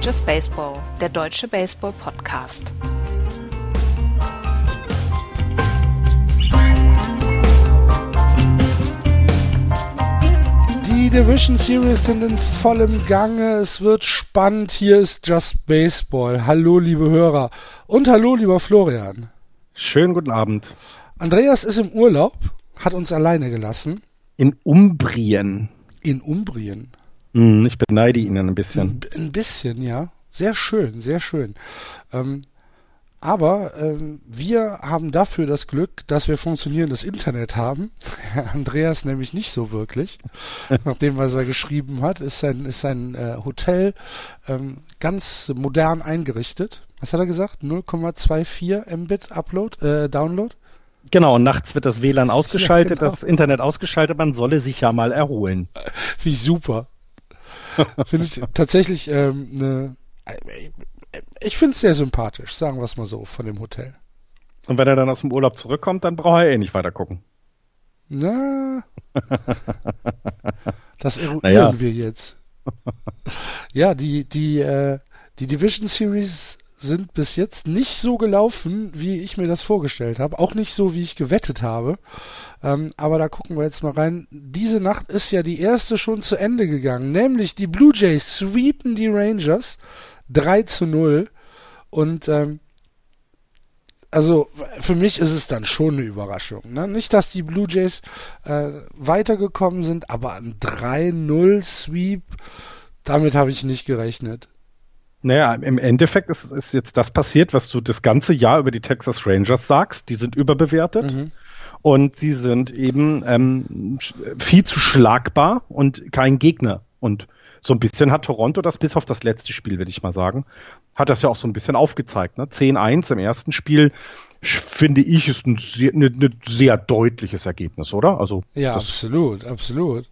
Ist Just Baseball, der deutsche Baseball-Podcast. Die Division Series sind in vollem Gange. Es wird spannend. Hier ist Just Baseball. Hallo, liebe Hörer. Und hallo, lieber Florian. Schönen guten Abend. Andreas ist im Urlaub, hat uns alleine gelassen. In Umbrien. In Umbrien. Hm, ich beneide ihn ein bisschen. Ein, bisschen, ja. Sehr schön, sehr schön. Ähm, aber ähm, wir haben dafür das Glück, dass wir funktionierendes Internet haben. Andreas nämlich nicht so wirklich. Nach dem, was er geschrieben hat, ist sein, ist sein äh, Hotel ähm, ganz modern eingerichtet. Was hat er gesagt? 0,24 Mbit Upload, äh, Download? Genau, und nachts wird das WLAN ausgeschaltet, ja, genau. das Internet ausgeschaltet, man solle sich ja mal erholen. Wie super. Finde ich tatsächlich ähm, eine ich finde es sehr sympathisch, sagen wir es mal so, von dem Hotel. Und wenn er dann aus dem Urlaub zurückkommt, dann braucht er eh nicht weiter gucken. Na, das eruieren naja. wir jetzt. Ja, die, die, äh, die Division Series sind bis jetzt nicht so gelaufen, wie ich mir das vorgestellt habe. Auch nicht so, wie ich gewettet habe. Ähm, aber da gucken wir jetzt mal rein. Diese Nacht ist ja die erste schon zu Ende gegangen. Nämlich die Blue Jays sweepen die Rangers 3 zu 0. Und ähm, also für mich ist es dann schon eine Überraschung. Ne? Nicht, dass die Blue Jays äh, weitergekommen sind, aber ein 3-0-Sweep, damit habe ich nicht gerechnet. Naja, im Endeffekt ist, ist, jetzt das passiert, was du das ganze Jahr über die Texas Rangers sagst. Die sind überbewertet. Mhm. Und sie sind eben ähm, viel zu schlagbar und kein Gegner. Und so ein bisschen hat Toronto das bis auf das letzte Spiel, würde ich mal sagen, hat das ja auch so ein bisschen aufgezeigt. Ne? 10-1 im ersten Spiel, finde ich, ist ein sehr, ne, ne sehr deutliches Ergebnis, oder? Also ja, absolut, absolut.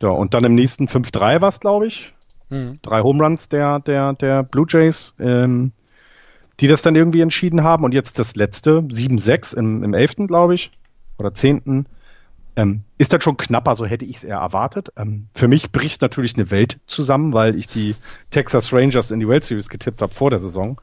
Ja, und dann im nächsten 5-3 war es, glaube ich. Mhm. Drei Home Runs der, der, der Blue Jays, ähm, die das dann irgendwie entschieden haben. Und jetzt das letzte, 7-6 im, im 11., glaube ich, oder 10. Ähm, ist das schon knapper, so hätte ich es eher erwartet. Ähm, für mich bricht natürlich eine Welt zusammen, weil ich die Texas Rangers in die World Series getippt habe vor der Saison.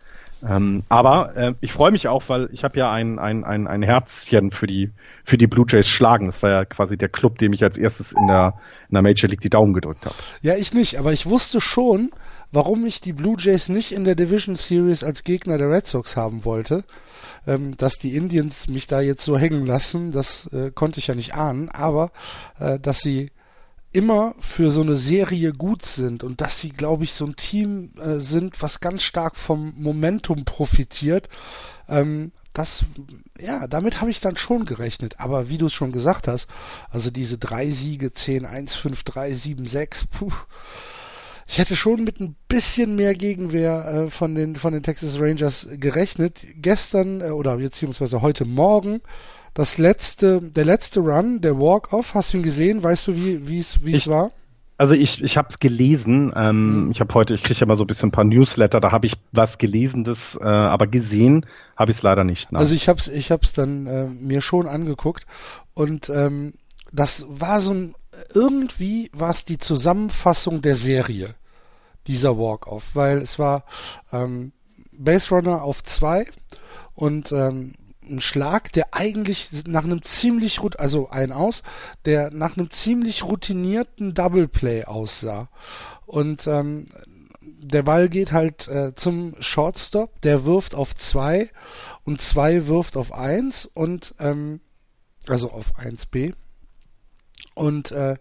Ähm, aber äh, ich freue mich auch, weil ich habe ja ein, ein, ein, ein Herzchen für die, für die Blue Jays schlagen. Das war ja quasi der Club, dem ich als erstes in der, in der Major League die Daumen gedrückt habe. Ja, ich nicht, aber ich wusste schon, warum ich die Blue Jays nicht in der Division Series als Gegner der Red Sox haben wollte ähm, dass die Indians mich da jetzt so hängen lassen, das äh, konnte ich ja nicht ahnen, aber äh, dass sie immer für so eine Serie gut sind und dass sie, glaube ich, so ein Team äh, sind, was ganz stark vom Momentum profitiert. Ähm, das, ja, damit habe ich dann schon gerechnet. Aber wie du es schon gesagt hast, also diese drei Siege, 10, 1, 5, 3, 7, 6, puh, ich hätte schon mit ein bisschen mehr Gegenwehr äh, von, den, von den Texas Rangers gerechnet. Gestern äh, oder beziehungsweise heute Morgen das letzte, der letzte Run, der Walk-Off, hast du ihn gesehen? Weißt du, wie es wie es war? Also ich, ich habe es gelesen. Ähm, mhm. Ich habe heute, ich kriege ja mal so ein bisschen ein paar Newsletter, da habe ich was gelesen, das, äh, aber gesehen habe ich es leider nicht. Nein. Also ich habe es ich hab's dann äh, mir schon angeguckt und ähm, das war so ein irgendwie war es die Zusammenfassung der Serie, dieser Walk-Off, weil es war ähm, Base Runner auf zwei und ähm, ein Schlag, der eigentlich nach einem ziemlich also ein aus, der nach einem ziemlich routinierten Double Play aussah. Und ähm, der Ball geht halt äh, zum Shortstop, der wirft auf zwei und zwei wirft auf eins und ähm, also auf 1b und äh,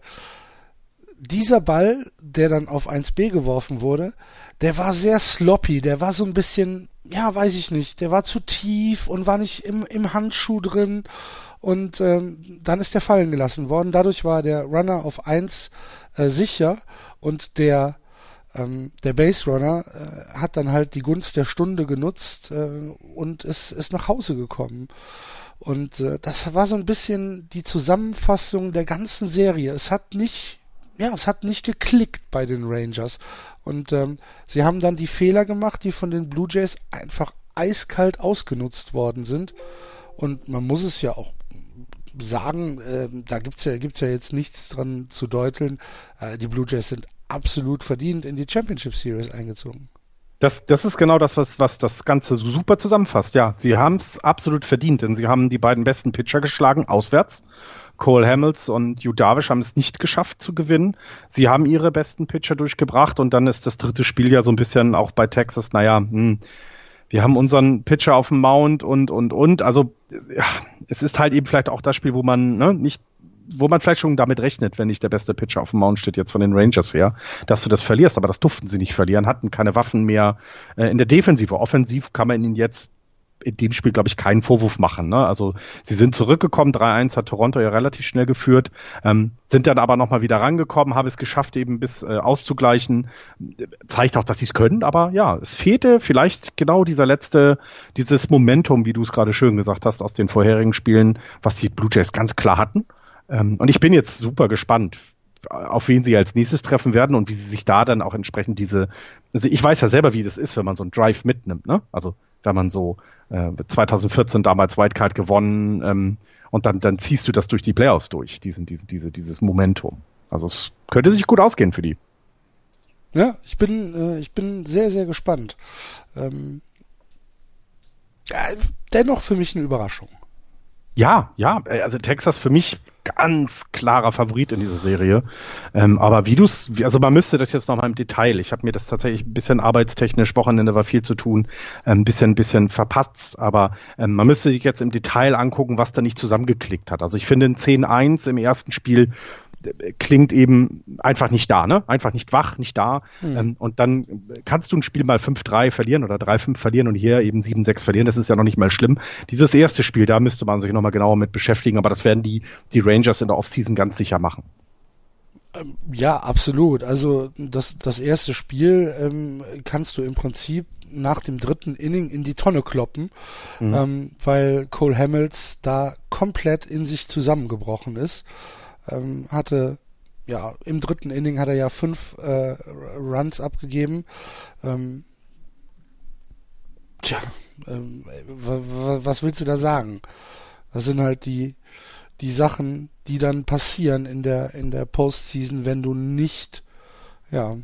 dieser Ball, der dann auf 1B geworfen wurde, der war sehr sloppy, der war so ein bisschen, ja, weiß ich nicht, der war zu tief und war nicht im, im Handschuh drin und ähm, dann ist der fallen gelassen worden. Dadurch war der Runner auf 1 äh, sicher und der ähm, der Base Runner äh, hat dann halt die Gunst der Stunde genutzt äh, und ist, ist nach Hause gekommen. Und äh, das war so ein bisschen die Zusammenfassung der ganzen Serie. Es hat nicht, ja, es hat nicht geklickt bei den Rangers. Und ähm, sie haben dann die Fehler gemacht, die von den Blue Jays einfach eiskalt ausgenutzt worden sind. Und man muss es ja auch sagen, äh, da gibt's ja, gibt's ja jetzt nichts dran zu deuteln. Äh, die Blue Jays sind absolut verdient in die Championship Series eingezogen. Das, das ist genau das, was, was das Ganze super zusammenfasst. Ja, sie haben es absolut verdient, denn sie haben die beiden besten Pitcher geschlagen, auswärts. Cole Hamels und Hugh Darvish haben es nicht geschafft zu gewinnen. Sie haben ihre besten Pitcher durchgebracht und dann ist das dritte Spiel ja so ein bisschen auch bei Texas, naja, hm, wir haben unseren Pitcher auf dem Mount und, und, und. Also, ja, es ist halt eben vielleicht auch das Spiel, wo man ne, nicht wo man vielleicht schon damit rechnet, wenn nicht der beste Pitcher auf dem Mount steht, jetzt von den Rangers her, dass du das verlierst, aber das durften sie nicht verlieren, hatten keine Waffen mehr äh, in der Defensive. Offensiv kann man ihnen jetzt in dem Spiel, glaube ich, keinen Vorwurf machen. Ne? Also sie sind zurückgekommen, 3-1 hat Toronto ja relativ schnell geführt, ähm, sind dann aber nochmal wieder rangekommen, haben es geschafft, eben bis äh, auszugleichen. Zeigt auch, dass sie es können, aber ja, es fehlte vielleicht genau dieser letzte, dieses Momentum, wie du es gerade schön gesagt hast, aus den vorherigen Spielen, was die Blue Jays ganz klar hatten. Ähm, und ich bin jetzt super gespannt, auf wen sie als nächstes treffen werden und wie sie sich da dann auch entsprechend diese, also ich weiß ja selber, wie das ist, wenn man so einen Drive mitnimmt, ne? Also wenn man so äh, 2014 damals Wildcard gewonnen ähm, und dann, dann ziehst du das durch die Playoffs durch, diesen, diese, diese, dieses Momentum. Also es könnte sich gut ausgehen für die. Ja, ich bin, äh, ich bin sehr, sehr gespannt. Ähm, äh, dennoch für mich eine Überraschung. Ja, ja, äh, also Texas für mich ganz klarer Favorit in dieser Serie. Ähm, aber wie du es, also man müsste das jetzt nochmal im Detail. Ich habe mir das tatsächlich ein bisschen arbeitstechnisch, Wochenende war viel zu tun, ein ähm, bisschen, ein bisschen verpasst. Aber ähm, man müsste sich jetzt im Detail angucken, was da nicht zusammengeklickt hat. Also ich finde ein 10-1 im ersten Spiel klingt eben einfach nicht da, ne? Einfach nicht wach, nicht da. Mhm. Ähm, und dann kannst du ein Spiel mal 5-3 verlieren oder 3-5 verlieren und hier eben 7-6 verlieren. Das ist ja noch nicht mal schlimm. Dieses erste Spiel, da müsste man sich nochmal genauer mit beschäftigen, aber das werden die, die Rangers in der Offseason ganz sicher machen. Ähm, ja, absolut. Also das, das erste Spiel ähm, kannst du im Prinzip nach dem dritten Inning in die Tonne kloppen, mhm. ähm, weil Cole Hamels da komplett in sich zusammengebrochen ist ähm, hatte ja im dritten Inning hat er ja fünf äh, Runs abgegeben. Ähm, tja, ähm, was willst du da sagen? Das sind halt die die Sachen, die dann passieren in der in der Postseason, wenn du nicht ja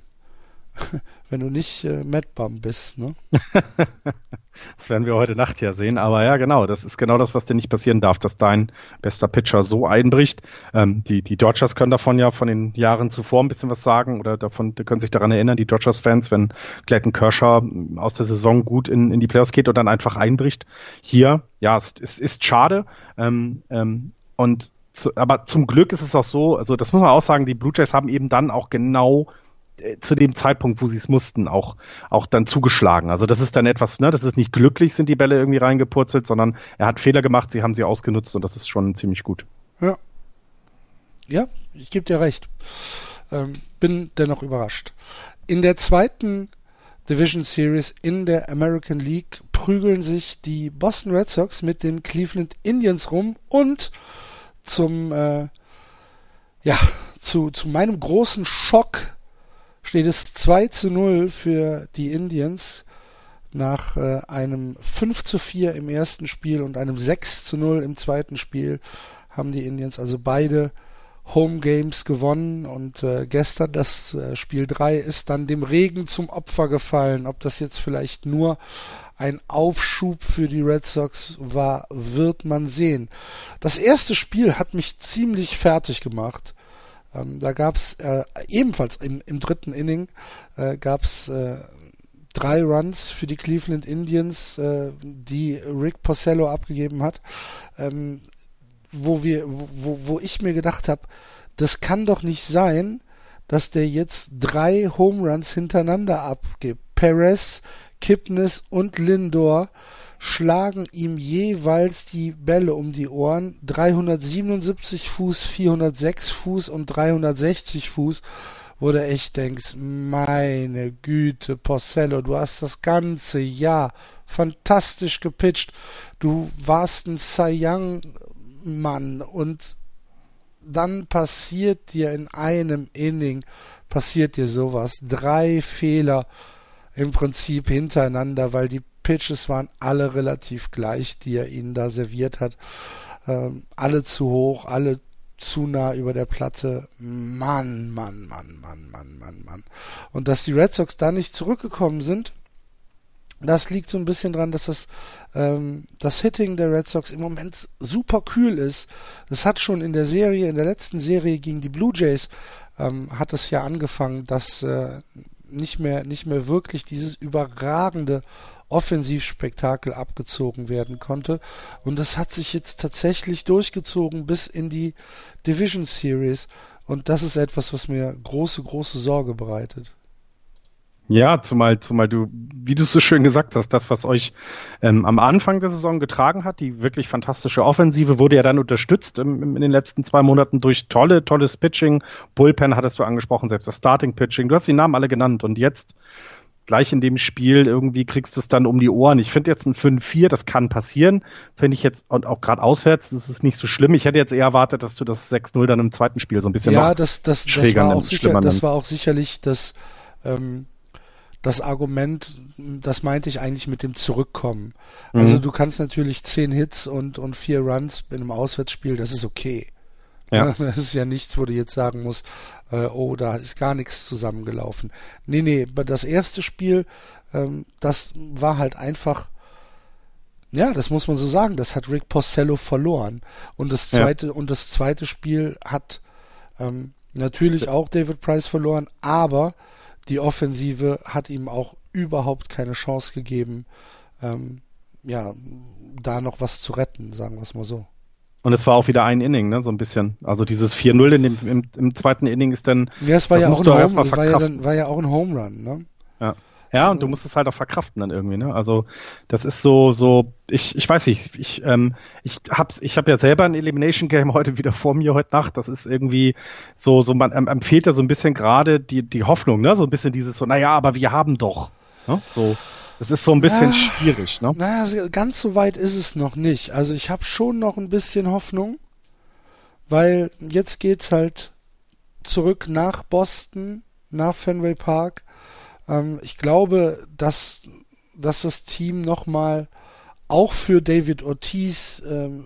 wenn du nicht äh, Madbum bist, ne? das werden wir heute Nacht ja sehen, aber ja, genau, das ist genau das, was dir nicht passieren darf, dass dein bester Pitcher so einbricht. Ähm, die, die Dodgers können davon ja von den Jahren zuvor ein bisschen was sagen oder davon, können sich daran erinnern, die Dodgers-Fans, wenn Clayton Kershaw aus der Saison gut in, in die Playoffs geht und dann einfach einbricht. Hier, ja, es, es ist schade ähm, ähm, und zu, aber zum Glück ist es auch so, also das muss man auch sagen, die Blue Jays haben eben dann auch genau zu dem Zeitpunkt, wo sie es mussten, auch, auch dann zugeschlagen. Also das ist dann etwas, ne, das ist nicht glücklich, sind die Bälle irgendwie reingepurzelt, sondern er hat Fehler gemacht, sie haben sie ausgenutzt und das ist schon ziemlich gut. Ja. Ja, ich gebe dir recht. Ähm, bin dennoch überrascht. In der zweiten Division Series in der American League prügeln sich die Boston Red Sox mit den Cleveland Indians rum und zum äh, ja, zu, zu meinem großen Schock steht es 2 zu 0 für die Indians nach äh, einem 5 zu 4 im ersten Spiel und einem 6 zu 0 im zweiten Spiel haben die Indians also beide Home Games gewonnen und äh, gestern das äh, Spiel 3 ist dann dem Regen zum Opfer gefallen. Ob das jetzt vielleicht nur ein Aufschub für die Red Sox war, wird man sehen. Das erste Spiel hat mich ziemlich fertig gemacht. Ähm, da gab es äh, ebenfalls im, im, dritten Inning äh, gab es äh, drei Runs für die Cleveland Indians, äh, die Rick Porcello abgegeben hat, ähm, wo wir, wo, wo ich mir gedacht habe, das kann doch nicht sein, dass der jetzt drei Home Runs hintereinander abgibt. Perez, Kipnis und Lindor schlagen ihm jeweils die Bälle um die Ohren. 377 Fuß, 406 Fuß und 360 Fuß, wo du echt denkst, meine Güte, Porcello, du hast das ganze Jahr fantastisch gepitcht. Du warst ein Cy Young Mann und dann passiert dir in einem Inning, passiert dir sowas. Drei Fehler im Prinzip hintereinander, weil die Pitches waren alle relativ gleich, die er ihnen da serviert hat. Ähm, alle zu hoch, alle zu nah über der Platte. Mann, Mann, Mann, Mann, Mann, Mann, Mann. Und dass die Red Sox da nicht zurückgekommen sind, das liegt so ein bisschen dran, dass das, ähm, das Hitting der Red Sox im Moment super kühl ist. Es hat schon in der Serie, in der letzten Serie gegen die Blue Jays, ähm, hat es ja angefangen, dass äh, nicht mehr, nicht mehr wirklich dieses überragende Offensivspektakel abgezogen werden konnte. Und das hat sich jetzt tatsächlich durchgezogen bis in die Division Series. Und das ist etwas, was mir große, große Sorge bereitet. Ja, zumal, zumal du, wie du so schön gesagt hast, das, was euch ähm, am Anfang der Saison getragen hat, die wirklich fantastische Offensive, wurde ja dann unterstützt im, in den letzten zwei Monaten durch tolle, tolles Pitching. Bullpen hattest du angesprochen, selbst das Starting Pitching. Du hast die Namen alle genannt und jetzt gleich in dem Spiel irgendwie kriegst du es dann um die Ohren. Ich finde jetzt ein 5-4, das kann passieren. Finde ich jetzt, und auch gerade auswärts, das ist nicht so schlimm. Ich hätte jetzt eher erwartet, dass du das 6-0 dann im zweiten Spiel so ein bisschen ja, das, das, das, war auch sicher, das war auch sicherlich das, ähm, das Argument, das meinte ich eigentlich mit dem Zurückkommen. Also mhm. du kannst natürlich zehn Hits und, und vier Runs in einem Auswärtsspiel, das ist okay. Ja. Das ist ja nichts, wo du jetzt sagen musst, äh, oh, da ist gar nichts zusammengelaufen. Nee, nee, das erste Spiel, ähm, das war halt einfach, ja, das muss man so sagen, das hat Rick Porcello verloren. Und das zweite, ja. und das zweite Spiel hat ähm, natürlich auch David Price verloren, aber die Offensive hat ihm auch überhaupt keine Chance gegeben, ähm, ja, da noch was zu retten, sagen wir es mal so. Und es war auch wieder ein Inning, ne, so ein bisschen. Also dieses 4-0 im, im, im, zweiten Inning ist dann. Ja, es war ja auch ein Home, war ja, dann, war ja auch ein Home Run, ne? Ja. Ja, und du musst es halt auch verkraften dann irgendwie, ne? Also das ist so, so, ich, ich weiß nicht, ich, ähm, ich hab's, ich habe ja selber ein Elimination Game heute wieder vor mir heute Nacht. Das ist irgendwie so, so man fehlt ja so ein bisschen gerade die, die Hoffnung, ne? So ein bisschen dieses so, naja, aber wir haben doch. Ne? So, es ist so ein bisschen ja, schwierig, ne? Naja, also ganz so weit ist es noch nicht. Also ich habe schon noch ein bisschen Hoffnung, weil jetzt geht's halt zurück nach Boston, nach Fenway Park ähm, ich glaube, dass, dass das Team nochmal auch für David Ortiz ähm,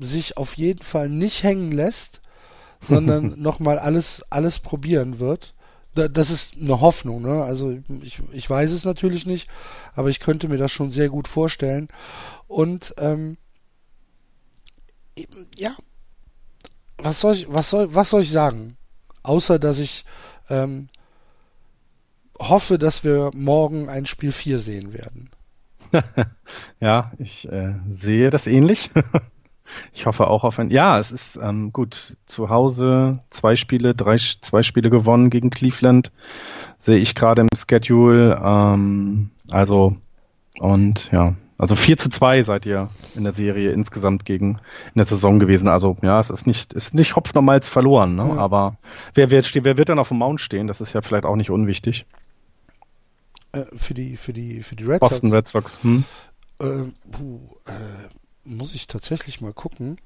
sich auf jeden Fall nicht hängen lässt, sondern nochmal alles, alles probieren wird. das ist eine Hoffnung, ne? Also ich, ich weiß es natürlich nicht, aber ich könnte mir das schon sehr gut vorstellen. Und ähm, ja, was soll ich, was soll, was soll ich sagen? Außer dass ich ähm, hoffe, dass wir morgen ein Spiel 4 sehen werden. ja, ich äh, sehe das ähnlich. ich hoffe auch auf ein. Ja, es ist ähm, gut. Zu Hause zwei Spiele, drei, zwei Spiele gewonnen gegen Cleveland. Sehe ich gerade im Schedule. Ähm, also, und ja, also 4 zu 2 seid ihr in der Serie insgesamt gegen in der Saison gewesen. Also ja, es ist nicht, ist nicht Hopf nochmals verloren, ne? Mhm. aber wer wird, wer wird dann auf dem Mount stehen? Das ist ja vielleicht auch nicht unwichtig. Äh, für die, für die, für die Red Boston Sox. Red Sox. Hm? Äh, puh, äh, muss ich tatsächlich mal gucken.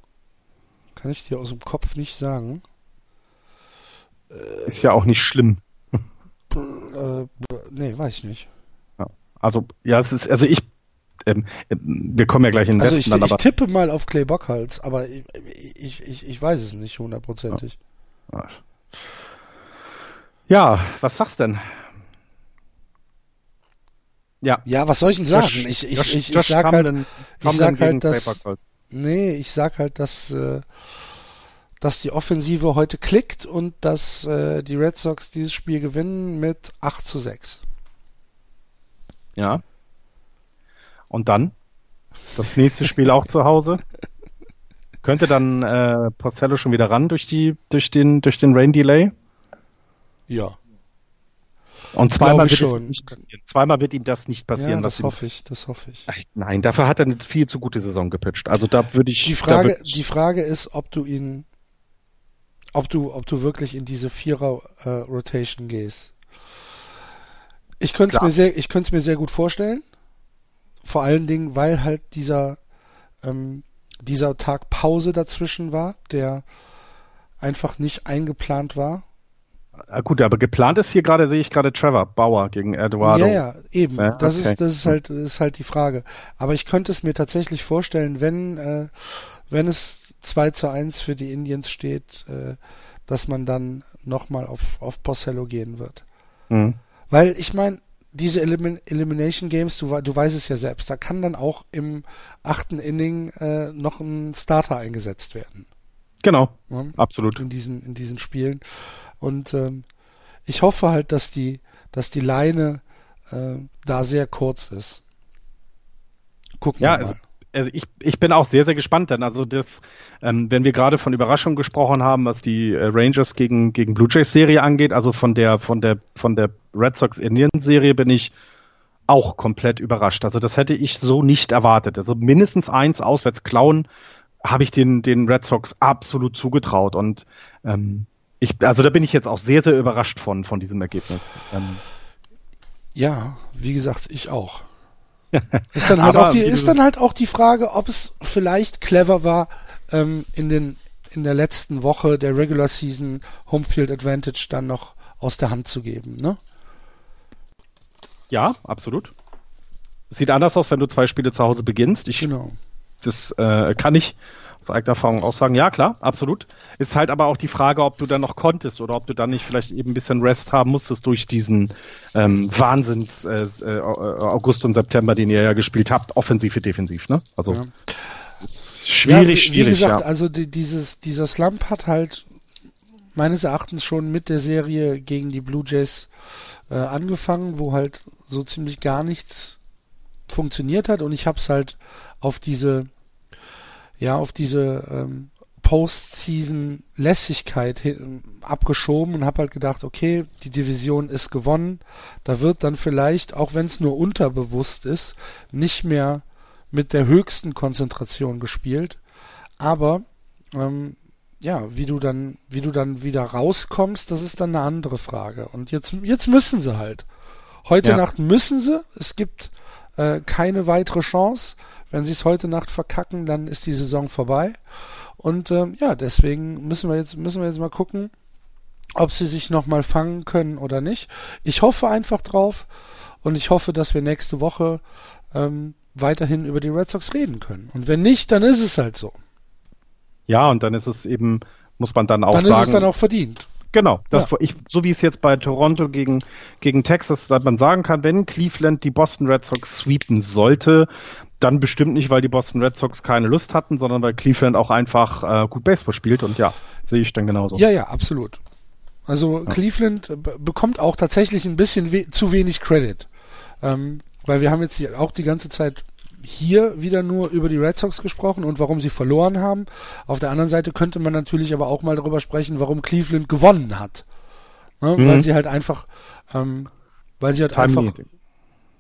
Kann ich dir aus dem Kopf nicht sagen. Äh, Ist ja auch nicht schlimm. Äh, nee, weiß ich nicht. Ja. Also, ja, es ist, also ich, ähm, wir kommen ja gleich in den also Westen. Ich, dann, ich tippe mal auf Clay Bockhals, aber ich, ich, ich, ich weiß es nicht hundertprozentig. Ja. ja, was sagst denn? Ja. Ja, was soll ich denn sagen? Josh, ich, ich, Josh, ich, ich sag halt, ich sag halt, dass, nee, ich sag halt, dass, äh, dass die Offensive heute klickt und dass äh, die Red Sox dieses Spiel gewinnen mit 8 zu 6. Ja. Und dann? Das nächste Spiel auch zu Hause? Könnte dann äh, Porcello schon wieder ran durch die, durch den, durch den Rain Delay? Ja. Und zweimal wird, schon. nicht zweimal wird ihm das nicht passieren. Ja, das hoffe ich, das hoffe ich. Nein, dafür hat er eine viel zu gute Saison gepitcht. Also da würde ich. Die Frage, die Frage ist, ob du ihn, ob du, ob du wirklich in diese Vierer äh, gehst. Ich könnte es mir sehr, ich könnte es mir sehr gut vorstellen. Vor allen Dingen, weil halt dieser, ähm, dieser Tag Pause dazwischen war, der einfach nicht eingeplant war gut, aber geplant ist hier gerade, sehe ich gerade Trevor Bauer gegen Eduardo. Ja, ja, eben. Ja, das okay. ist, das ist halt, ist halt die Frage. Aber ich könnte es mir tatsächlich vorstellen, wenn, äh, wenn es 2 zu 1 für die Indians steht, äh, dass man dann nochmal auf, auf Porcello gehen wird. Mhm. Weil ich meine, diese Elimin Elimination Games, du, du weißt es ja selbst, da kann dann auch im achten Inning äh, noch ein Starter eingesetzt werden. Genau, ja? absolut. In diesen, in diesen Spielen. Und ähm, ich hoffe halt, dass die, dass die Leine äh, da sehr kurz ist. Gucken ja, wir mal. Also, also ich, ich bin auch sehr, sehr gespannt, denn also das, ähm, wenn wir gerade von Überraschung gesprochen haben, was die äh, Rangers gegen, gegen Blue Jays Serie angeht, also von der, von der, von der Red Sox Indians Serie bin ich auch komplett überrascht. Also das hätte ich so nicht erwartet. Also mindestens eins auswärts klauen habe ich den, den Red Sox absolut zugetraut und ähm, ich, also da bin ich jetzt auch sehr, sehr überrascht von, von diesem Ergebnis. Ähm, ja, wie gesagt, ich auch. ist dann halt, auch die, ist dann halt auch die Frage, ob es vielleicht clever war, ähm, in den in der letzten Woche der Regular Season Homefield Advantage dann noch aus der Hand zu geben, ne? Ja, absolut. Sieht anders aus, wenn du zwei Spiele zu Hause beginnst. Ich, genau. Das äh, kann ich aus eigener Erfahrung auch sagen, ja klar, absolut. Ist halt aber auch die Frage, ob du dann noch konntest oder ob du dann nicht vielleicht eben ein bisschen Rest haben musstest durch diesen ähm, Wahnsinns äh, äh, August und September, den ihr ja gespielt habt, offensiv wie defensiv, ne? Also ja. ist schwierig, ja, wie, schwierig. Wie gesagt, ja. also die, dieses, dieser Slump hat halt meines Erachtens schon mit der Serie gegen die Blue Jays äh, angefangen, wo halt so ziemlich gar nichts funktioniert hat und ich habe es halt auf diese ja auf diese ähm, Postseason-Lässigkeit abgeschoben und habe halt gedacht, okay, die Division ist gewonnen. Da wird dann vielleicht, auch wenn es nur unterbewusst ist, nicht mehr mit der höchsten Konzentration gespielt. Aber ähm, ja, wie du dann, wie du dann wieder rauskommst, das ist dann eine andere Frage. Und jetzt, jetzt müssen sie halt. Heute ja. Nacht müssen sie. Es gibt äh, keine weitere Chance. Wenn sie es heute Nacht verkacken, dann ist die Saison vorbei. Und ähm, ja, deswegen müssen wir jetzt müssen wir jetzt mal gucken, ob sie sich noch mal fangen können oder nicht. Ich hoffe einfach drauf und ich hoffe, dass wir nächste Woche ähm, weiterhin über die Red Sox reden können. Und wenn nicht, dann ist es halt so. Ja, und dann ist es eben, muss man dann auch dann sagen. Dann ist es dann auch verdient. Genau, das, ja. ich, so wie es jetzt bei Toronto gegen, gegen Texas, dass man sagen kann, wenn Cleveland die Boston Red Sox sweepen sollte, dann bestimmt nicht, weil die Boston Red Sox keine Lust hatten, sondern weil Cleveland auch einfach äh, gut Baseball spielt und ja, sehe ich dann genauso. Ja, ja, absolut. Also ja. Cleveland bekommt auch tatsächlich ein bisschen we zu wenig Credit. Ähm, weil wir haben jetzt auch die ganze Zeit hier wieder nur über die Red Sox gesprochen und warum sie verloren haben. Auf der anderen Seite könnte man natürlich aber auch mal darüber sprechen, warum Cleveland gewonnen hat. Ne? Mhm. Weil sie halt einfach, ähm, weil sie halt Timely. einfach.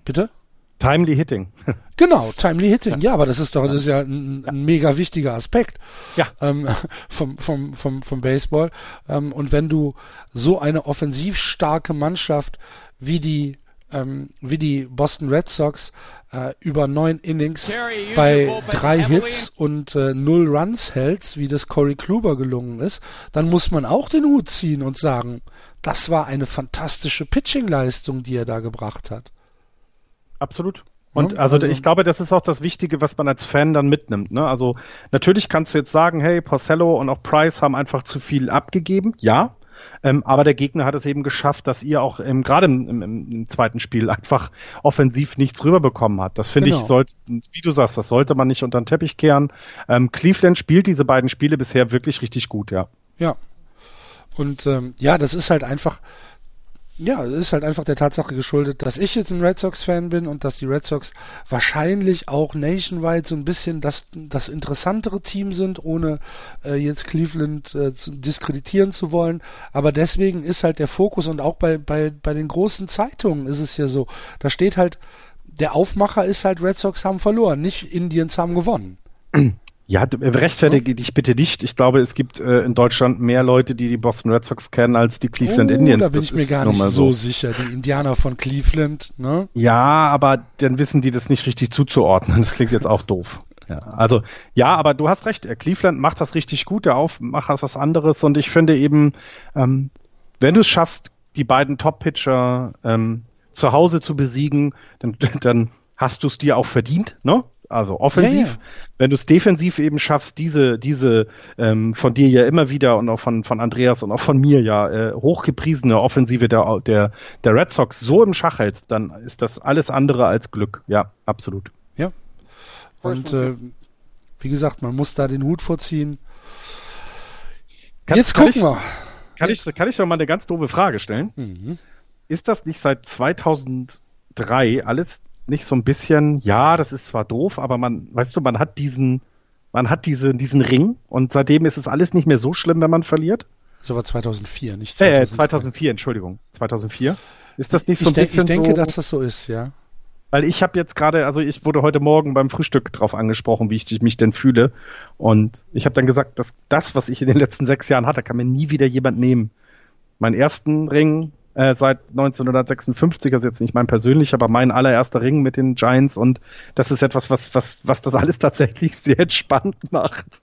Bitte? Timely Hitting. genau, Timely Hitting. Ja, aber das ist doch, das ist ja ein, ein mega wichtiger Aspekt ja. ähm, vom, vom, vom, vom Baseball. Ähm, und wenn du so eine offensiv starke Mannschaft wie die ähm, wie die Boston Red Sox äh, über neun Innings bei drei Hits und äh, null Runs hältst, wie das Corey Kluber gelungen ist, dann muss man auch den Hut ziehen und sagen, das war eine fantastische Pitching-Leistung, die er da gebracht hat. Absolut. Und also, also, ich glaube, das ist auch das Wichtige, was man als Fan dann mitnimmt. Ne? Also natürlich kannst du jetzt sagen, hey, Porcello und auch Price haben einfach zu viel abgegeben. Ja, ähm, aber der Gegner hat es eben geschafft, dass ihr auch ähm, gerade im, im, im, zweiten Spiel einfach offensiv nichts rüberbekommen hat. Das finde genau. ich, sollte, wie du sagst, das sollte man nicht unter den Teppich kehren. Ähm, Cleveland spielt diese beiden Spiele bisher wirklich richtig gut, ja. Ja. Und ähm, ja, das ist halt einfach, ja, es ist halt einfach der Tatsache geschuldet, dass ich jetzt ein Red Sox-Fan bin und dass die Red Sox wahrscheinlich auch nationwide so ein bisschen das, das interessantere Team sind, ohne äh, jetzt Cleveland äh, zu diskreditieren zu wollen. Aber deswegen ist halt der Fokus und auch bei, bei, bei den großen Zeitungen ist es ja so, da steht halt, der Aufmacher ist halt Red Sox haben verloren, nicht Indians haben gewonnen. Ja, äh, rechtfertige dich bitte nicht. Ich glaube, es gibt äh, in Deutschland mehr Leute, die die Boston Red Sox kennen, als die Cleveland oh, Indians. Da bin das ich mir gar nicht so, so sicher. Die Indianer von Cleveland, ne? Ja, aber dann wissen die das nicht richtig zuzuordnen. Das klingt jetzt auch doof. Ja, also ja, aber du hast recht. Cleveland macht das richtig gut. Der Aufmacher was anderes und ich finde eben, ähm, wenn du es schaffst, die beiden Top-Pitcher ähm, zu Hause zu besiegen, dann, dann hast du es dir auch verdient, ne? Also offensiv, ja, ja. wenn du es defensiv eben schaffst, diese, diese ähm, von dir ja immer wieder und auch von, von Andreas und auch von mir ja äh, hochgepriesene Offensive der, der, der Red Sox so im Schach hältst, dann ist das alles andere als Glück. Ja, absolut. Ja. Und äh, wie gesagt, man muss da den Hut vorziehen. Kann, Jetzt gucken ich, wir. Kann ich, kann ich doch mal eine ganz doofe Frage stellen? Mhm. Ist das nicht seit 2003 alles nicht so ein bisschen, ja, das ist zwar doof, aber man, weißt du, man hat diesen, man hat diese, diesen Ring und seitdem ist es alles nicht mehr so schlimm, wenn man verliert? Das war 2004, nicht 2004. Äh, 2004, Entschuldigung. 2004. Ist das nicht so ein ich bisschen Ich denke, so, dass das so ist, ja. Weil ich habe jetzt gerade, also ich wurde heute Morgen beim Frühstück drauf angesprochen, wie ich mich denn fühle. Und ich habe dann gesagt, dass das, was ich in den letzten sechs Jahren hatte, kann mir nie wieder jemand nehmen. Meinen ersten Ring äh, seit 1956, also jetzt nicht mein persönlicher, aber mein allererster Ring mit den Giants und das ist etwas, was, was, was das alles tatsächlich sehr entspannt macht.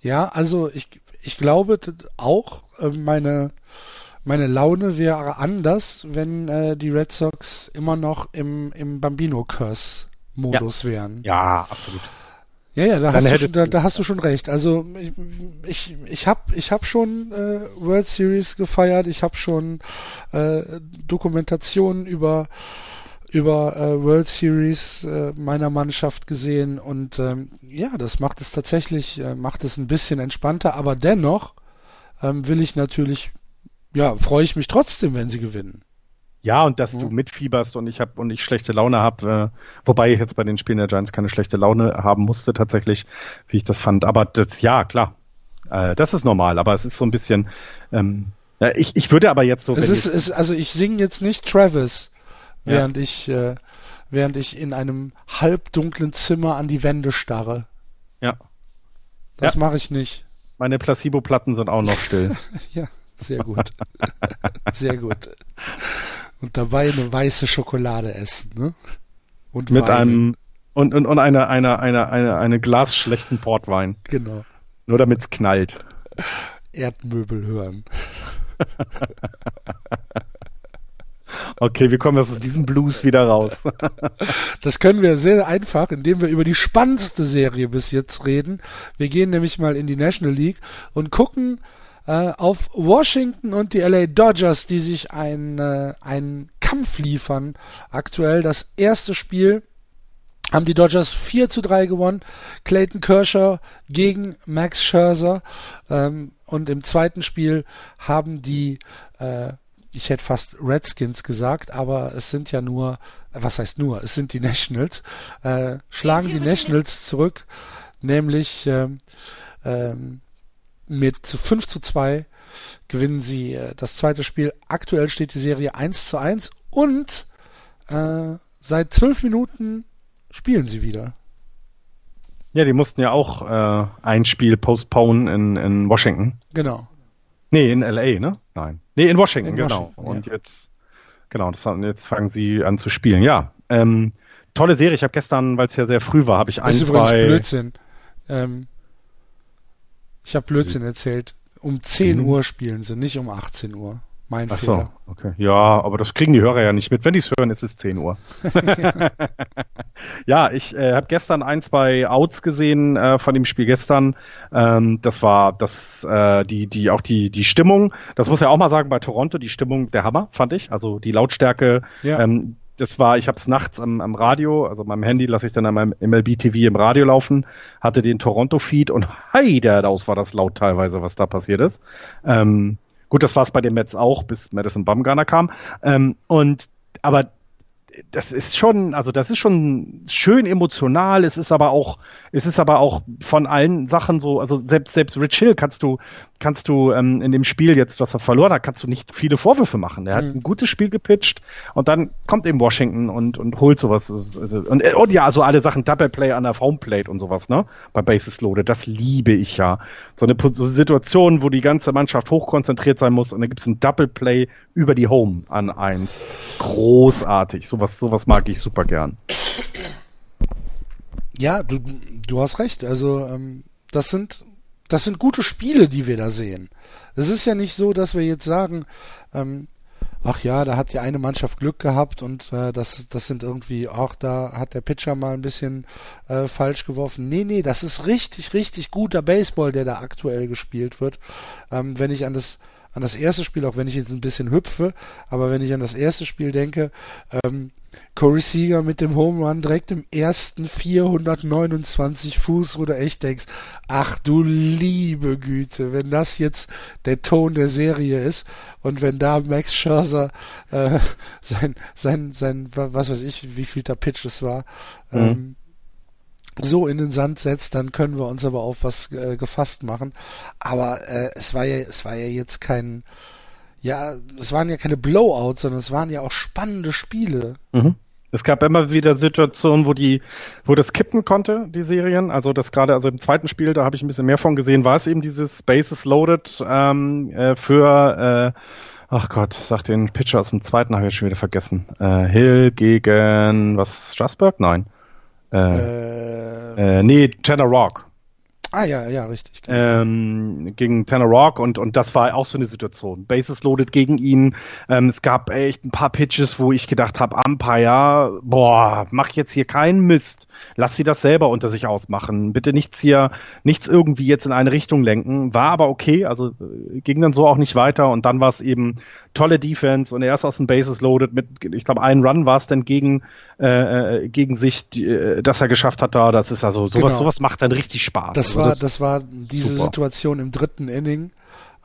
Ja, also ich, ich glaube auch, äh, meine, meine Laune wäre anders, wenn äh, die Red Sox immer noch im, im Bambino-Curse-Modus ja. wären. Ja, absolut. Ja, ja, da, hast du, schon, da, da, hast du schon recht. Also ich, ich, habe ich hab schon äh, World Series gefeiert, ich habe schon äh, Dokumentationen über über äh, World Series äh, meiner Mannschaft gesehen und ähm, ja, das macht es tatsächlich, äh, macht es ein bisschen entspannter, aber dennoch ähm, will ich natürlich, ja, freue ich mich trotzdem, wenn sie gewinnen. Ja, und dass ja. du mitfieberst und ich habe und ich schlechte Laune habe, äh, wobei ich jetzt bei den Spielen der Giants keine schlechte Laune haben musste tatsächlich, wie ich das fand. Aber das, ja, klar, äh, das ist normal. Aber es ist so ein bisschen. Ähm, ja, ich, ich würde aber jetzt so. Es ist, es, also ich singe jetzt nicht Travis, während ja. ich äh, während ich in einem halbdunklen Zimmer an die Wände starre. Ja. Das ja. mache ich nicht. Meine Placebo-Platten sind auch noch still. ja, sehr gut. sehr gut und dabei eine weiße Schokolade essen, ne? Und mit Weine. einem und, und, und eine, eine, eine, eine, eine Glas schlechten Portwein. Genau. Nur damit es knallt. Erdmöbel hören. Okay, wir kommen jetzt aus diesem Blues wieder raus. das können wir sehr einfach, indem wir über die spannendste Serie bis jetzt reden. Wir gehen nämlich mal in die National League und gucken, äh, auf Washington und die LA Dodgers, die sich ein, äh, einen Kampf liefern. Aktuell das erste Spiel haben die Dodgers 4 zu 3 gewonnen. Clayton Kershaw gegen Max Scherzer. Ähm, und im zweiten Spiel haben die, äh, ich hätte fast Redskins gesagt, aber es sind ja nur, was heißt nur, es sind die Nationals, äh, schlagen die Nationals zurück, nämlich ähm, ähm, mit 5 zu 2 gewinnen sie äh, das zweite Spiel. Aktuell steht die Serie 1 zu 1 und äh, seit zwölf Minuten spielen sie wieder. Ja, die mussten ja auch äh, ein Spiel postponen in, in Washington. Genau. Nee, in LA, ne? Nein. Nee, in Washington, in genau. Washington, und ja. jetzt, genau, das, jetzt fangen sie an zu spielen. Ja, ähm, tolle Serie. Ich habe gestern, weil es ja sehr früh war, habe ich ein, das ist zwei... Blödsinn. Ähm, ich habe Blödsinn erzählt. Um 10 mhm. Uhr spielen sie, nicht um 18 Uhr. Mein Ach Fehler. So, okay. Ja, aber das kriegen die Hörer ja nicht mit. Wenn die es hören, ist es 10 Uhr. ja, ich äh, habe gestern ein, zwei Outs gesehen äh, von dem Spiel gestern. Ähm, das war das, äh, die, die, auch die, die Stimmung. Das muss ja auch mal sagen, bei Toronto, die Stimmung der Hammer, fand ich. Also die Lautstärke, ja. ähm, das war, ich habe es nachts am, am Radio, also meinem Handy lasse ich dann an meinem MLB TV im Radio laufen, hatte den Toronto-Feed und heiderdaus war das laut teilweise, was da passiert ist. Ähm, gut, das war es bei den Mets auch, bis Madison Bumgarner kam. Ähm, und aber das ist schon, also das ist schon schön emotional. Es ist aber auch, es ist aber auch von allen Sachen so, also selbst selbst Rich Hill kannst du kannst du ähm, in dem Spiel jetzt, was er verloren hat, kannst du nicht viele Vorwürfe machen. Er hat mhm. ein gutes Spiel gepitcht und dann kommt eben Washington und und holt sowas. Und, äh, und ja, also alle Sachen Double Play an der Homeplate und sowas, ne? Bei Bases Loaded, das liebe ich ja. So eine so Situation, wo die ganze Mannschaft hochkonzentriert sein muss und dann gibt's ein Double Play über die Home an eins. Großartig. Sowas sowas mag ich super gern. Ja, du du hast recht. Also ähm, das sind das sind gute Spiele, die wir da sehen. Es ist ja nicht so, dass wir jetzt sagen, ähm, ach ja, da hat die eine Mannschaft Glück gehabt und äh, das, das sind irgendwie, auch da hat der Pitcher mal ein bisschen äh, falsch geworfen. Nee, nee, das ist richtig, richtig guter Baseball, der da aktuell gespielt wird. Ähm, wenn ich an das an das erste Spiel, auch wenn ich jetzt ein bisschen hüpfe, aber wenn ich an das erste Spiel denke, ähm, Corey Seager mit dem Home Run direkt im ersten 429 Fuß, wo du echt denkst, ach du liebe Güte, wenn das jetzt der Ton der Serie ist und wenn da Max Scherzer äh, sein, sein, sein, was weiß ich, wie viel der Pitch es war, mhm. ähm, so in den Sand setzt, dann können wir uns aber auf was äh, gefasst machen. Aber äh, es war ja, es war ja jetzt kein, ja, es waren ja keine Blowouts, sondern es waren ja auch spannende Spiele. Mhm. Es gab immer wieder Situationen, wo die, wo das kippen konnte, die Serien. Also das gerade, also im zweiten Spiel, da habe ich ein bisschen mehr von gesehen, war es eben dieses Bases Loaded ähm, äh, für äh, Ach Gott, sag den Pitcher aus dem zweiten habe ich jetzt schon wieder vergessen. Äh, Hill gegen was? Strasburg? Nein. Äh, äh, nee, Tanner Rock. Ah ja, ja, richtig. Genau. Ähm, gegen Tanner Rock und, und das war auch so eine Situation. Bases loaded gegen ihn. Ähm, es gab echt ein paar Pitches, wo ich gedacht habe, Umpire, boah, mach jetzt hier keinen Mist. Lass sie das selber unter sich ausmachen. Bitte nichts hier, nichts irgendwie jetzt in eine Richtung lenken. War aber okay, also äh, ging dann so auch nicht weiter und dann war es eben tolle Defense und er ist aus dem Bases loaded mit, ich glaube, einen Run war es dann gegen, äh, äh, gegen sich, die, äh, dass er geschafft hat da. Das ist also sowas, genau. sowas macht dann richtig Spaß. Das also war, das, das war diese super. Situation im dritten Inning,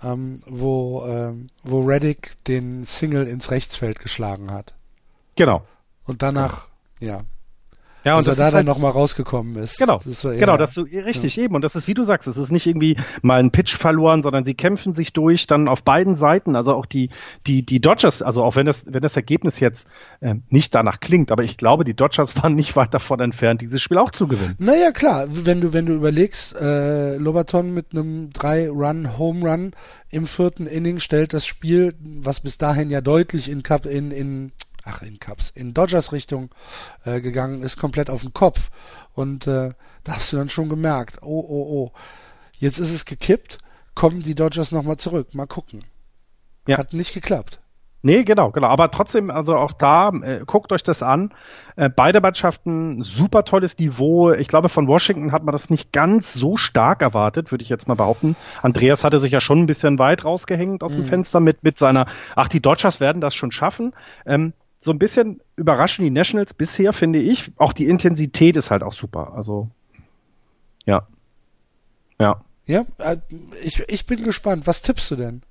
ähm, wo, ähm, wo Reddick den Single ins Rechtsfeld geschlagen hat. Genau. Und danach, ja, ja, und dass er da dann halt, nochmal rausgekommen ist. Genau, das war, genau, das so, richtig ja. eben. Und das ist, wie du sagst, es ist nicht irgendwie mal ein Pitch verloren, sondern sie kämpfen sich durch, dann auf beiden Seiten. Also auch die, die, die Dodgers, also auch wenn das, wenn das Ergebnis jetzt ähm, nicht danach klingt, aber ich glaube, die Dodgers waren nicht weit davon entfernt, dieses Spiel auch zu gewinnen. Naja, klar, wenn du, wenn du überlegst, äh, Lobaton mit einem Drei-Run-Home-Run im vierten Inning stellt das Spiel, was bis dahin ja deutlich in Cup, in, in ach in Cups, in Dodgers Richtung äh, gegangen ist, komplett auf den Kopf. Und äh, da hast du dann schon gemerkt, oh, oh, oh, jetzt ist es gekippt, kommen die Dodgers nochmal zurück, mal gucken. Ja. Hat nicht geklappt. Nee, genau, genau. Aber trotzdem, also auch da, äh, guckt euch das an. Äh, beide Mannschaften, super tolles Niveau. Ich glaube, von Washington hat man das nicht ganz so stark erwartet, würde ich jetzt mal behaupten. Andreas hatte sich ja schon ein bisschen weit rausgehängt aus dem mhm. Fenster mit, mit seiner, ach, die Dodgers werden das schon schaffen. Ähm, so ein bisschen überraschen die Nationals bisher, finde ich. Auch die Intensität ist halt auch super. Also, ja. Ja. Ja, äh, ich, ich bin gespannt. Was tippst du denn?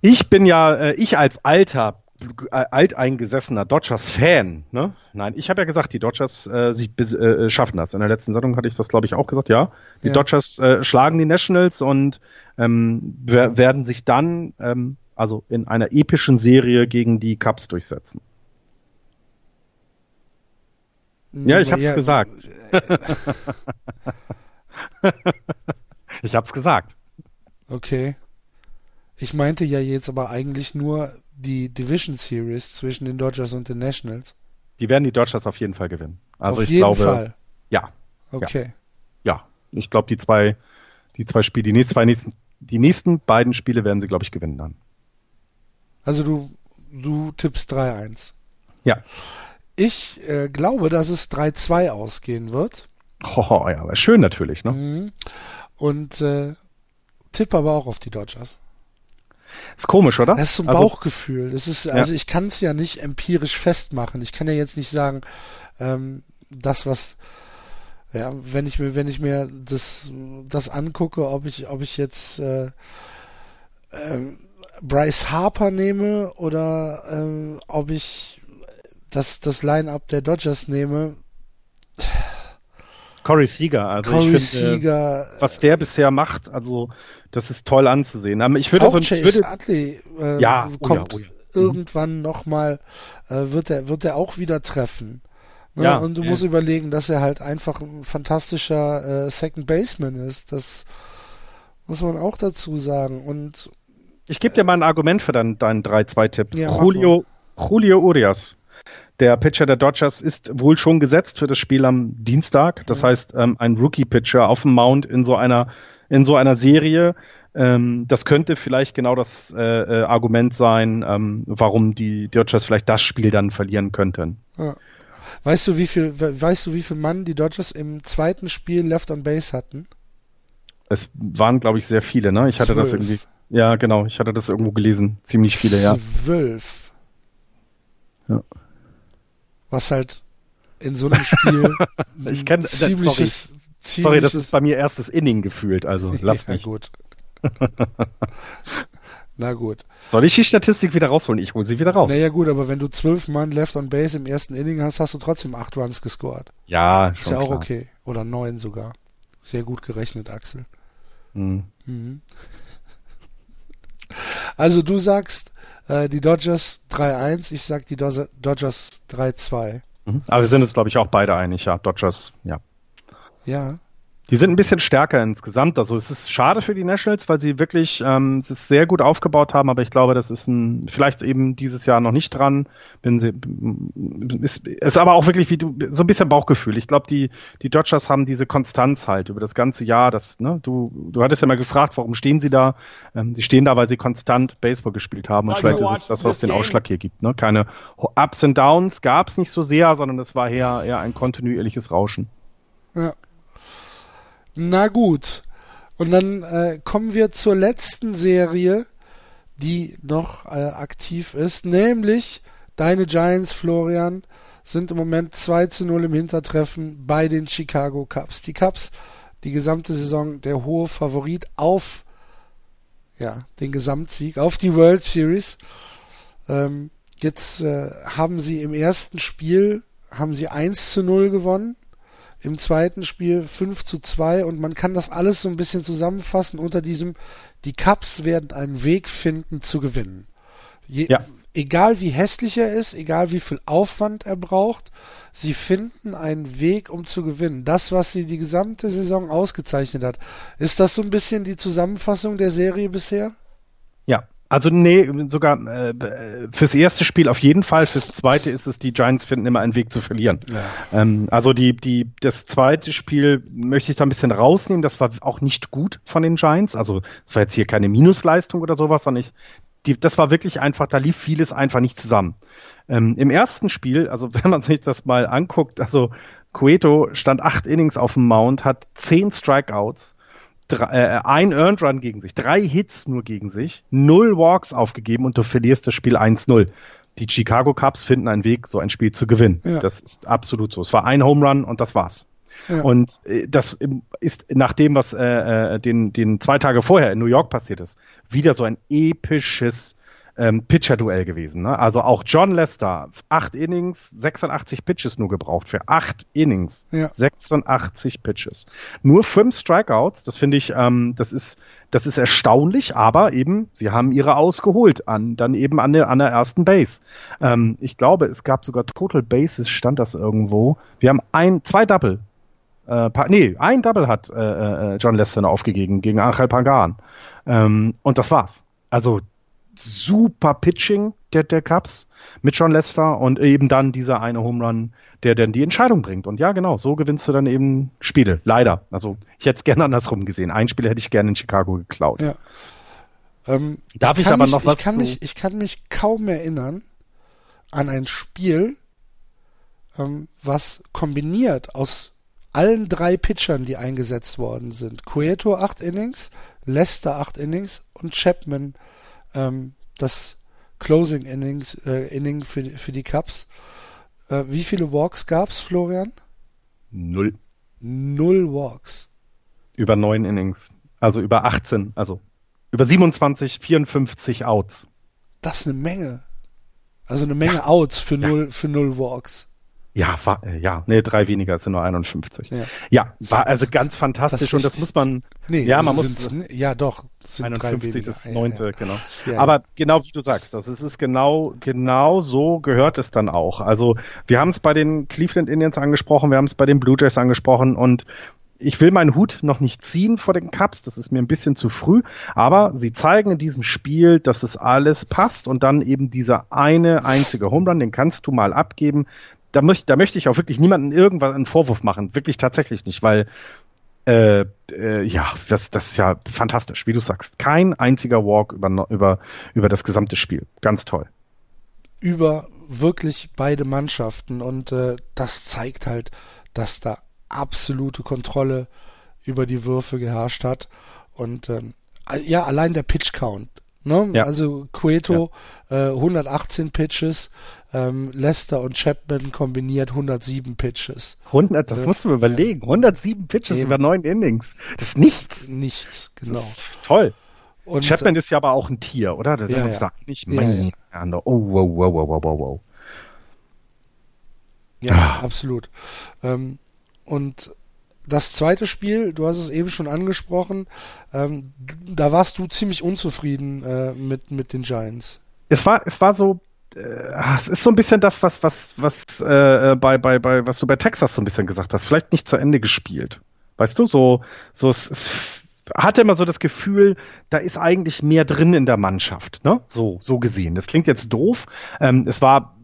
Ich bin ja, äh, ich als alter, äh, alteingesessener Dodgers-Fan, ne? Nein, ich habe ja gesagt, die Dodgers äh, sie, äh, schaffen das. In der letzten Sendung hatte ich das, glaube ich, auch gesagt, ja. Die ja. Dodgers äh, schlagen die Nationals und ähm, werden sich dann ähm, also in einer epischen Serie gegen die Cubs durchsetzen. Ja, ich hab's ja, gesagt. ich hab's gesagt. Okay. Ich meinte ja jetzt aber eigentlich nur die Division Series zwischen den Dodgers und den Nationals. Die werden die Dodgers auf jeden Fall gewinnen. Also auf ich jeden glaube, Fall. ja. Okay. Ja, ja. ich glaube die zwei, die zwei Spiele, die nächsten, die nächsten beiden Spiele werden sie glaube ich gewinnen dann. Also du, du tippst 3-1. Ja. Ich äh, glaube, dass es 3-2 ausgehen wird. Oh, ja, aber schön natürlich, ne? Mhm. Und äh, tippe aber auch auf die Dodgers. Ist komisch, oder? Das ist so ein also, Bauchgefühl. Das ist, also ja. ich kann es ja nicht empirisch festmachen. Ich kann ja jetzt nicht sagen, ähm, das, was, ja, wenn ich mir, wenn ich mir das, das angucke, ob ich, ob ich jetzt äh, ähm, Bryce Harper nehme oder äh, ob ich das, das Line-Up der Dodgers nehme. Corey Seager, also Corey ich finde, Seager, was der bisher macht, also das ist toll anzusehen. Ich würde auch so, Chase würde, Utley äh, ja, kommt oh ja, oh ja. Mhm. irgendwann mhm. nochmal, äh, wird er wird er auch wieder treffen. Ne? Ja, und du musst überlegen, dass er halt einfach ein fantastischer äh, Second Baseman ist. Das muss man auch dazu sagen. Und ich gebe dir mal ein Argument für deinen, deinen 3-2-Tipp. Ja, Julio, Julio Urias, der Pitcher der Dodgers, ist wohl schon gesetzt für das Spiel am Dienstag. Das mhm. heißt, ähm, ein Rookie-Pitcher auf dem Mount in so einer, in so einer Serie. Ähm, das könnte vielleicht genau das äh, äh, Argument sein, ähm, warum die Dodgers vielleicht das Spiel dann verlieren könnten. Ja. Weißt du, wie viel, weißt du, wie viel Mann die Dodgers im zweiten Spiel Left on Base hatten? Es waren, glaube ich, sehr viele, ne? Ich hatte Zwölf. das irgendwie. Ja, genau, ich hatte das irgendwo gelesen. Ziemlich viele, ja. Zwölf. Ja. Was halt in so einem Spiel ich kenn, ziemliches, sorry. ziemliches sorry, das ist bei mir erstes Inning gefühlt, also lass ja, mich. gut. Na gut. Soll ich die Statistik wieder rausholen? Ich hole sie wieder raus. Naja gut, aber wenn du zwölf Mann Left on Base im ersten Inning hast, hast du trotzdem acht Runs gescored. Ja, schon Ist ja auch klar. okay. Oder neun sogar. Sehr gut gerechnet, Axel. Mhm. Mhm. Also du sagst äh, die Dodgers 3-1, ich sag die Do Dodgers 3-2. Mhm. Aber wir sind uns, glaube ich, auch beide einig, ja. Dodgers, ja. Ja. Die sind ein bisschen stärker insgesamt. Also es ist schade für die Nationals, weil sie wirklich ähm, es ist sehr gut aufgebaut haben, aber ich glaube, das ist ein, vielleicht eben dieses Jahr noch nicht dran. Wenn sie ist, ist aber auch wirklich wie du so ein bisschen Bauchgefühl. Ich glaube, die die Dodgers haben diese Konstanz halt über das ganze Jahr. Das ne, du du hattest ja mal gefragt, warum stehen sie da? Ähm, sie stehen da, weil sie konstant Baseball gespielt haben und vielleicht ist es das, was den Ausschlag hier gibt. Ne? Keine Ups und Downs gab es nicht so sehr, sondern es war eher eher ein kontinuierliches Rauschen. Ja. Na gut. Und dann äh, kommen wir zur letzten Serie, die noch äh, aktiv ist, nämlich deine Giants, Florian, sind im Moment 2 zu 0 im Hintertreffen bei den Chicago Cubs. Die Cubs, die gesamte Saison der hohe Favorit auf ja, den Gesamtsieg, auf die World Series. Ähm, jetzt äh, haben sie im ersten Spiel haben sie 1 zu 0 gewonnen im zweiten Spiel 5 zu 2 und man kann das alles so ein bisschen zusammenfassen unter diesem, die Cups werden einen Weg finden zu gewinnen. Je, ja. Egal wie hässlich er ist, egal wie viel Aufwand er braucht, sie finden einen Weg, um zu gewinnen. Das, was sie die gesamte Saison ausgezeichnet hat. Ist das so ein bisschen die Zusammenfassung der Serie bisher? Also nee, sogar äh, fürs erste Spiel auf jeden Fall. Fürs zweite ist es, die Giants finden immer einen Weg zu verlieren. Ja. Ähm, also die, die, das zweite Spiel möchte ich da ein bisschen rausnehmen. Das war auch nicht gut von den Giants. Also es war jetzt hier keine Minusleistung oder sowas, sondern ich, die, das war wirklich einfach, da lief vieles einfach nicht zusammen. Ähm, Im ersten Spiel, also wenn man sich das mal anguckt, also Cueto stand acht Innings auf dem Mount, hat zehn Strikeouts drei, äh, ein Earned Run gegen sich, drei Hits nur gegen sich, null Walks aufgegeben und du verlierst das Spiel 1-0. Die Chicago Cubs finden einen Weg, so ein Spiel zu gewinnen. Ja. Das ist absolut so. Es war ein Home Run und das war's. Ja. Und äh, das ist nach dem, was äh, äh, den, den zwei Tage vorher in New York passiert ist, wieder so ein episches ähm, Pitcher-Duell gewesen. Ne? Also auch John Lester, acht Innings, 86 Pitches nur gebraucht für acht Innings, ja. 86 Pitches. Nur fünf Strikeouts, das finde ich, ähm, das ist, das ist erstaunlich, aber eben, sie haben ihre ausgeholt an, dann eben an der, an der ersten Base. Ähm, ich glaube, es gab sogar Total Bases, stand das irgendwo. Wir haben ein, zwei Double. Äh, nee, ein Double hat äh, äh, John Lester aufgegeben gegen Angel Pagan. Ähm, und das war's. Also super Pitching der, der Cubs mit John Lester und eben dann dieser eine Home Run, der dann die Entscheidung bringt. Und ja, genau, so gewinnst du dann eben Spiele. Leider. Also ich hätte es gerne andersrum gesehen. Ein Spiel hätte ich gerne in Chicago geklaut. Ja. Ähm, Darf ich, ich aber mich, noch was ich kann, mich, ich kann mich kaum erinnern an ein Spiel, ähm, was kombiniert aus allen drei Pitchern, die eingesetzt worden sind. Cueto acht Innings, Lester acht Innings und Chapman ähm, das Closing Innings, äh, Inning für, für die Cups. Äh, wie viele Walks gab's, Florian? Null. Null Walks. Über neun Innings. Also über 18, also über 27, 54 Outs. Das ist eine Menge. Also eine Menge ja. Outs für ja. null, für null Walks. Ja, war, äh, ja, nee, drei weniger, es sind nur 51. Ja, ja war also ganz fantastisch das und das muss man, nee, ja, man muss, ja doch, sind 51, das neunte, ja, ja. genau. Ja, Aber genau wie du sagst, das ist, ist genau, genau so gehört es dann auch. Also wir haben es bei den Cleveland Indians angesprochen, wir haben es bei den Blue Jays angesprochen und ich will meinen Hut noch nicht ziehen vor den Cups, das ist mir ein bisschen zu früh, aber sie zeigen in diesem Spiel, dass es alles passt und dann eben dieser eine einzige Home Run, den kannst du mal abgeben, da, möcht, da möchte ich auch wirklich niemanden irgendwann einen Vorwurf machen. Wirklich tatsächlich nicht, weil Äh, äh, ja, das, das ist ja fantastisch, wie du sagst. Kein einziger Walk über, über, über das gesamte Spiel. Ganz toll. Über wirklich beide Mannschaften und äh, das zeigt halt, dass da absolute Kontrolle über die Würfe geherrscht hat und ähm, ja, allein der Pitch Count. Ne? Ja. Also Cueto ja. äh, 118 Pitches, ähm, Lester und Chapman kombiniert 107 Pitches. 100, das äh, musst du mir überlegen. 107 Pitches eben. über neun Innings. Das ist nichts. Nichts, genau. Toll. Und Chapman ist ja aber auch ein Tier, oder? Das ja, ist ja. nicht mein ja, ja. Oh, wow, wow, wow, wow, wow. Ja, ah. absolut. Ähm, und das zweite Spiel, du hast es eben schon angesprochen, ähm, da warst du ziemlich unzufrieden äh, mit, mit den Giants. Es war, es war so, äh, es ist so ein bisschen das, was, was, was äh, bei, bei, bei, was du bei Texas so ein bisschen gesagt hast, vielleicht nicht zu Ende gespielt. Weißt du, so, so es, es hatte immer so das Gefühl, da ist eigentlich mehr drin in der Mannschaft, ne? So, so gesehen. Das klingt jetzt doof. Ähm, es war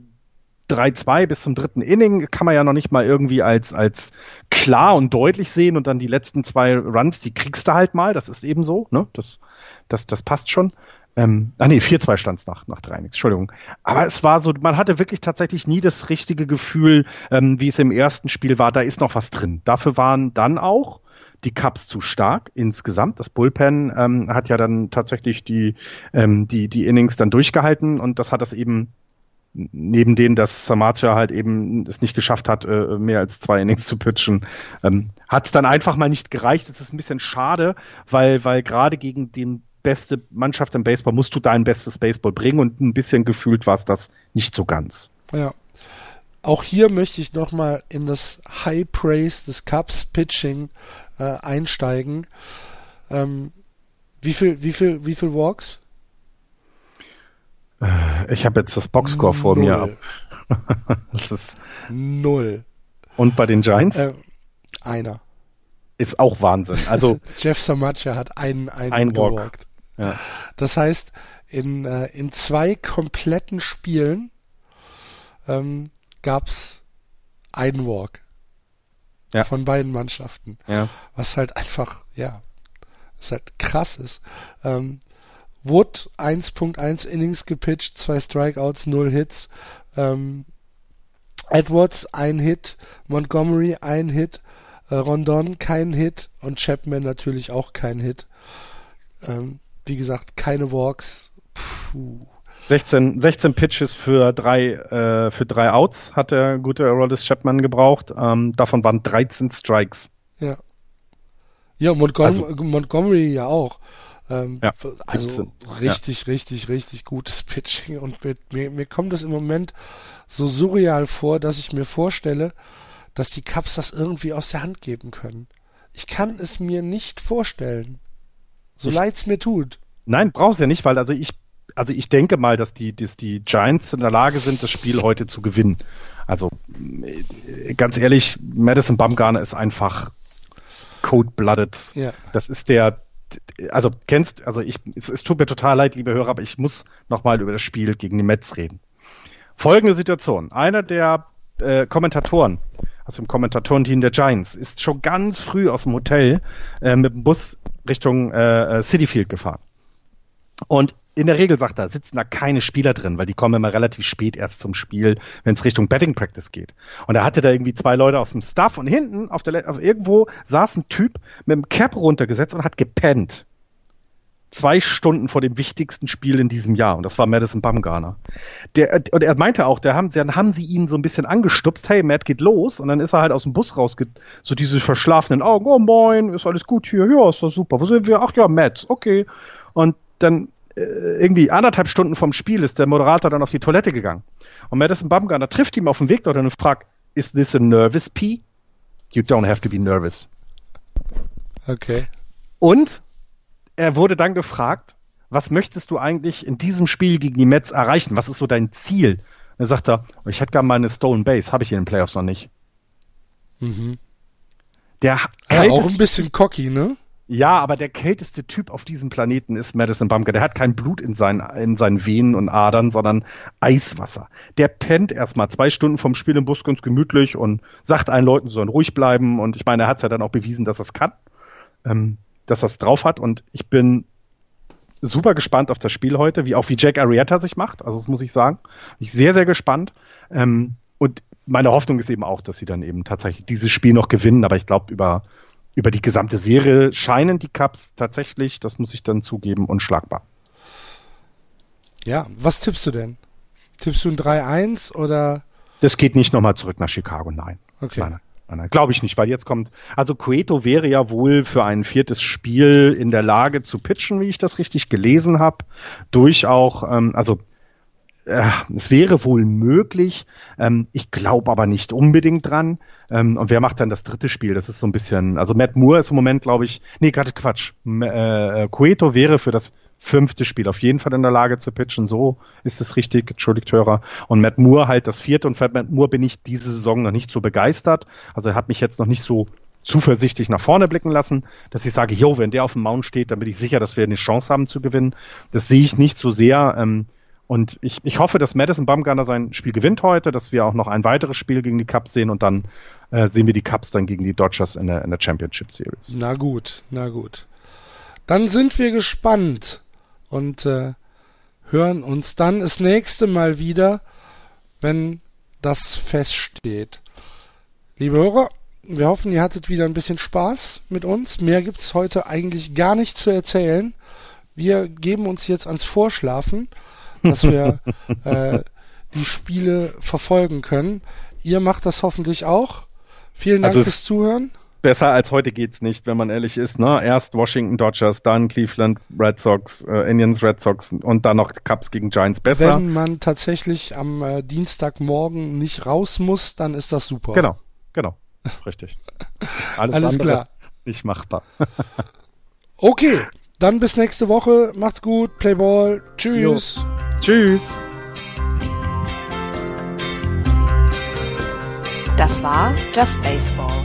3-2 bis zum dritten Inning kann man ja noch nicht mal irgendwie als, als klar und deutlich sehen und dann die letzten zwei Runs, die kriegst du halt mal, das ist eben so, ne? Das, das, das passt schon. Ähm, ah nee, 4-2 stand es nach, nach 3 Innings, Entschuldigung. Aber es war so, man hatte wirklich tatsächlich nie das richtige Gefühl, ähm, wie es im ersten Spiel war, da ist noch was drin. Dafür waren dann auch die Cups zu stark insgesamt. Das Bullpen ähm, hat ja dann tatsächlich die, ähm, die, die Innings dann durchgehalten und das hat das eben neben denen, dass Samatia halt eben es nicht geschafft hat, äh, mehr als zwei Innings zu pitchen, ähm, hat es dann einfach mal nicht gereicht. Es ist ein bisschen schade, weil, weil gerade gegen die beste Mannschaft im Baseball musst du dein bestes Baseball bringen und ein bisschen gefühlt war es das nicht so ganz. Ja. Auch hier möchte ich nochmal in das High Praise des Cups Pitching äh, einsteigen. Ähm, wie viel, wie viel, wie viel Walks? Äh, ich habe jetzt das Boxscore vor Null. mir das ist null. Und bei den Giants? Äh, einer. Ist auch Wahnsinn. Also Jeff Samacha hat einen, einen ein gewalkt. Ja. Das heißt, in, äh, in zwei kompletten Spielen ähm, gab es einen Walk ja. von beiden Mannschaften. Ja. Was halt einfach, ja, was halt krass ist. Ähm, Wood 1.1 Innings gepitcht, zwei Strikeouts, null Hits. Ähm, Edwards ein Hit, Montgomery ein Hit, äh, Rondon kein Hit und Chapman natürlich auch kein Hit. Ähm, wie gesagt, keine Walks. Puh. 16, 16 Pitches für drei, äh, für drei Outs hat der gute Aroldis Chapman gebraucht. Ähm, davon waren 13 Strikes. Ja. Ja, Montgom also, Montgomery ja auch. Ähm, ja, also richtig, ja. richtig, richtig gutes Pitching und mir, mir kommt es im Moment so surreal vor, dass ich mir vorstelle, dass die Cups das irgendwie aus der Hand geben können. Ich kann es mir nicht vorstellen. So leid es mir tut. Nein, brauchst ja nicht, weil also ich, also ich denke mal, dass die, dass die Giants in der Lage sind, das Spiel heute zu gewinnen. Also äh, ganz ehrlich, Madison Bumgarner ist einfach cold-blooded. Ja. Das ist der, also kennst, also ich, es, es, tut mir total leid, liebe Hörer, aber ich muss nochmal über das Spiel gegen die Mets reden. Folgende Situation. Einer der äh, Kommentatoren aus dem Kommentatorenteam der Giants ist schon ganz früh aus dem Hotel äh, mit dem Bus Richtung äh, äh City Field gefahren. Und in der Regel, sagt er, sitzen da keine Spieler drin, weil die kommen immer relativ spät erst zum Spiel, wenn es Richtung Betting Practice geht. Und er hatte da irgendwie zwei Leute aus dem Staff und hinten auf der auf irgendwo saß ein Typ mit dem Cap runtergesetzt und hat gepennt. Zwei Stunden vor dem wichtigsten Spiel in diesem Jahr. Und das war Madison Bumgarner. Der, und er meinte auch, der haben, dann haben sie ihn so ein bisschen angestupst, hey, Matt geht los. Und dann ist er halt aus dem Bus raus, so diese verschlafenen Augen, oh moin, ist alles gut hier, ja, ist doch super. Wo sind wir? Ach ja, Matt, okay. Und dann äh, irgendwie anderthalb Stunden vom Spiel ist der Moderator dann auf die Toilette gegangen. Und Madison Bumgarner trifft ihn auf dem Weg dort und fragt, is this a nervous pee? You don't have to be nervous. Okay. Und er wurde dann gefragt, was möchtest du eigentlich in diesem Spiel gegen die Mets erreichen? Was ist so dein Ziel? Und er sagt er, ich hätte gerne mal eine Stolen Base, habe ich in den Playoffs noch nicht. Mhm. Der ja, auch ein bisschen cocky, ne? Ja, aber der kälteste Typ auf diesem Planeten ist Madison Bumker. Der hat kein Blut in seinen, in seinen Venen und Adern, sondern Eiswasser. Der pennt erstmal zwei Stunden vom Spiel im Bus ganz gemütlich und sagt allen Leuten, sie sollen ruhig bleiben. Und ich meine, er hat es ja dann auch bewiesen, dass er es kann. ähm, dass das drauf hat und ich bin super gespannt auf das Spiel heute, wie auch wie Jack Arrieta sich macht. Also das muss ich sagen. Bin ich sehr, sehr gespannt. Ähm, und meine Hoffnung ist eben auch, dass sie dann eben tatsächlich dieses Spiel noch gewinnen. Aber ich glaube, über, über die gesamte Serie scheinen die Cups tatsächlich, das muss ich dann zugeben, unschlagbar. Ja, was tippst du denn? Tippst du ein 3-1 oder? Das geht nicht nochmal zurück nach Chicago, nein. Okay. Nein. Glaube ich nicht, weil jetzt kommt, also Cueto wäre ja wohl für ein viertes Spiel in der Lage zu pitchen, wie ich das richtig gelesen habe. Durch auch, ähm, also äh, es wäre wohl möglich. Ähm, ich glaube aber nicht unbedingt dran. Ähm, und wer macht dann das dritte Spiel? Das ist so ein bisschen, also Matt Moore ist im Moment, glaube ich, nee, gerade Quatsch. M äh, Cueto wäre für das fünfte Spiel auf jeden Fall in der Lage zu pitchen. So ist es richtig, entschuldigt Hörer. Und Matt Moore halt das vierte. Und für Matt Moore bin ich diese Saison noch nicht so begeistert. Also er hat mich jetzt noch nicht so zuversichtlich nach vorne blicken lassen, dass ich sage, jo, wenn der auf dem Mount steht, dann bin ich sicher, dass wir eine Chance haben zu gewinnen. Das sehe ich nicht so sehr. Ähm, und ich, ich hoffe, dass Madison Bumgarner sein Spiel gewinnt heute, dass wir auch noch ein weiteres Spiel gegen die Cubs sehen und dann äh, sehen wir die Cubs dann gegen die Dodgers in der, in der Championship Series. Na gut, na gut. Dann sind wir gespannt und äh, hören uns dann das nächste Mal wieder, wenn das feststeht. Liebe Hörer, wir hoffen, ihr hattet wieder ein bisschen Spaß mit uns. Mehr gibt's heute eigentlich gar nicht zu erzählen. Wir geben uns jetzt ans Vorschlafen, dass wir äh, die Spiele verfolgen können. Ihr macht das hoffentlich auch. Vielen Dank Also es- fürs Zuhören. Besser als heute geht's nicht, wenn man ehrlich ist. Ne? Erst Washington Dodgers, dann Cleveland Red Sox, äh, Indians Red Sox und dann noch Cubs gegen Giants besser. Wenn man tatsächlich am äh, Dienstagmorgen nicht raus muss, dann ist das super. Genau, genau, richtig. Alles, Alles andere klar. Nicht machbar. Okay, dann bis nächste Woche. Macht's gut, Playball. Tschüss. Tschüss. Das war Just Baseball.